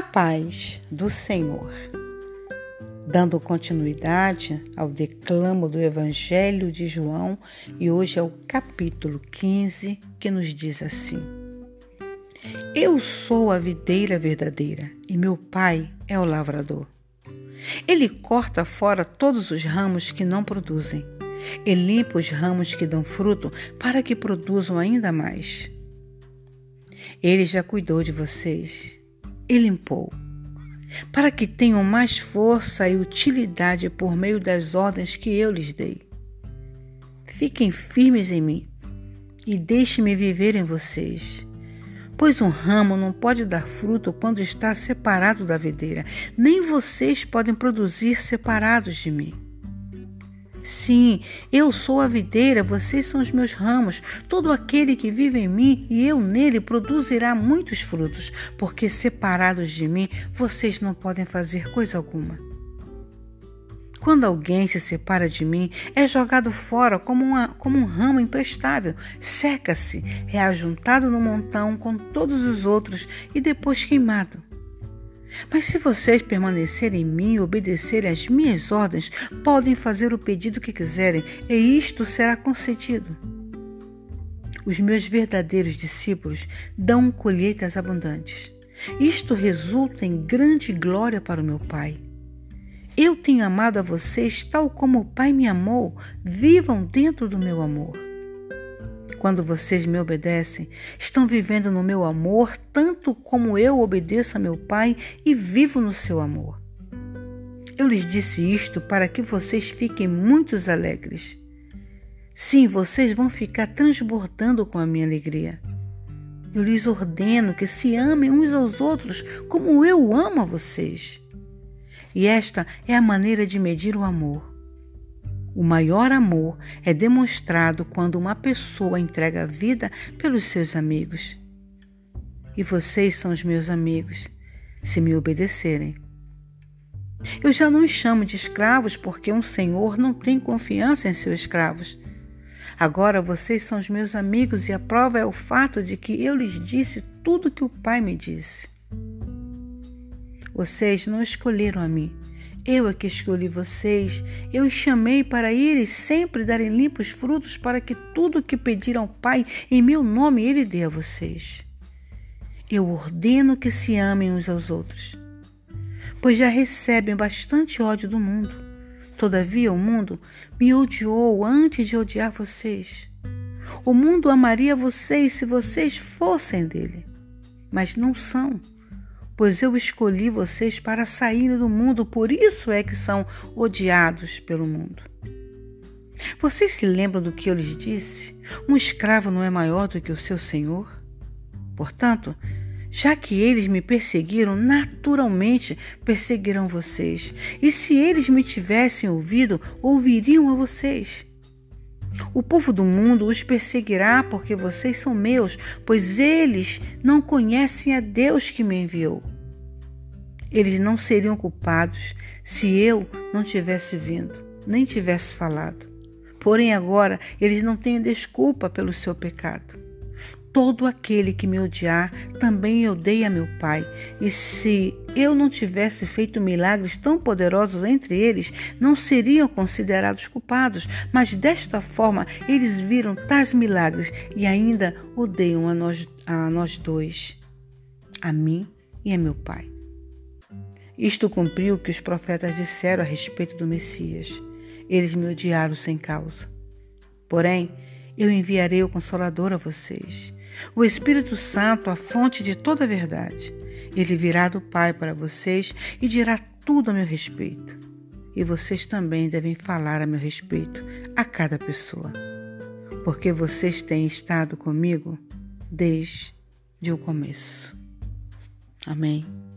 paz do Senhor. Dando continuidade ao declamo do Evangelho de João, e hoje é o capítulo 15 que nos diz assim: Eu sou a videira verdadeira e meu pai é o lavrador. Ele corta fora todos os ramos que não produzem e limpa os ramos que dão fruto para que produzam ainda mais. Ele já cuidou de vocês e limpou, para que tenham mais força e utilidade por meio das ordens que eu lhes dei. Fiquem firmes em mim e deixe-me viver em vocês. Pois um ramo não pode dar fruto quando está separado da videira, nem vocês podem produzir separados de mim. Sim, eu sou a videira, vocês são os meus ramos. Todo aquele que vive em mim e eu nele produzirá muitos frutos, porque separados de mim vocês não podem fazer coisa alguma. Quando alguém se separa de mim, é jogado fora como, uma, como um ramo imprestável, seca-se, é ajuntado no montão com todos os outros e depois queimado. Mas se vocês permanecerem em mim e obedecerem às minhas ordens, podem fazer o pedido que quiserem, e isto será concedido. Os meus verdadeiros discípulos dão colheitas abundantes. Isto resulta em grande glória para o meu Pai. Eu tenho amado a vocês tal como o Pai me amou. Vivam dentro do meu amor. Quando vocês me obedecem, estão vivendo no meu amor, tanto como eu obedeço a meu Pai e vivo no seu amor. Eu lhes disse isto para que vocês fiquem muito alegres. Sim, vocês vão ficar transbordando com a minha alegria. Eu lhes ordeno que se amem uns aos outros como eu amo a vocês. E esta é a maneira de medir o amor. O maior amor é demonstrado quando uma pessoa entrega a vida pelos seus amigos. E vocês são os meus amigos, se me obedecerem. Eu já não os chamo de escravos porque um senhor não tem confiança em seus escravos. Agora vocês são os meus amigos e a prova é o fato de que eu lhes disse tudo que o Pai me disse. Vocês não escolheram a mim, eu é que escolhi vocês, eu os chamei para irem sempre darem limpos frutos para que tudo o que pediram ao Pai em meu nome Ele dê a vocês. Eu ordeno que se amem uns aos outros, pois já recebem bastante ódio do mundo. Todavia o mundo me odiou antes de odiar vocês. O mundo amaria vocês se vocês fossem dele, mas não são pois eu escolhi vocês para saírem do mundo, por isso é que são odiados pelo mundo. Vocês se lembram do que eu lhes disse? Um escravo não é maior do que o seu senhor? Portanto, já que eles me perseguiram, naturalmente perseguirão vocês. E se eles me tivessem ouvido, ouviriam a vocês. O povo do mundo os perseguirá porque vocês são meus, pois eles não conhecem a Deus que me enviou. Eles não seriam culpados se eu não tivesse vindo, nem tivesse falado. Porém, agora eles não têm desculpa pelo seu pecado. Todo aquele que me odiar também odeia meu Pai. E se eu não tivesse feito milagres tão poderosos entre eles, não seriam considerados culpados. Mas desta forma, eles viram tais milagres e ainda odeiam a nós, a nós dois, a mim e a meu Pai. Isto cumpriu o que os profetas disseram a respeito do Messias. Eles me odiaram sem causa. Porém, eu enviarei o Consolador a vocês o Espírito Santo, a fonte de toda a verdade. Ele virá do Pai para vocês e dirá tudo a meu respeito. E vocês também devem falar a meu respeito a cada pessoa, porque vocês têm estado comigo desde o começo. Amém.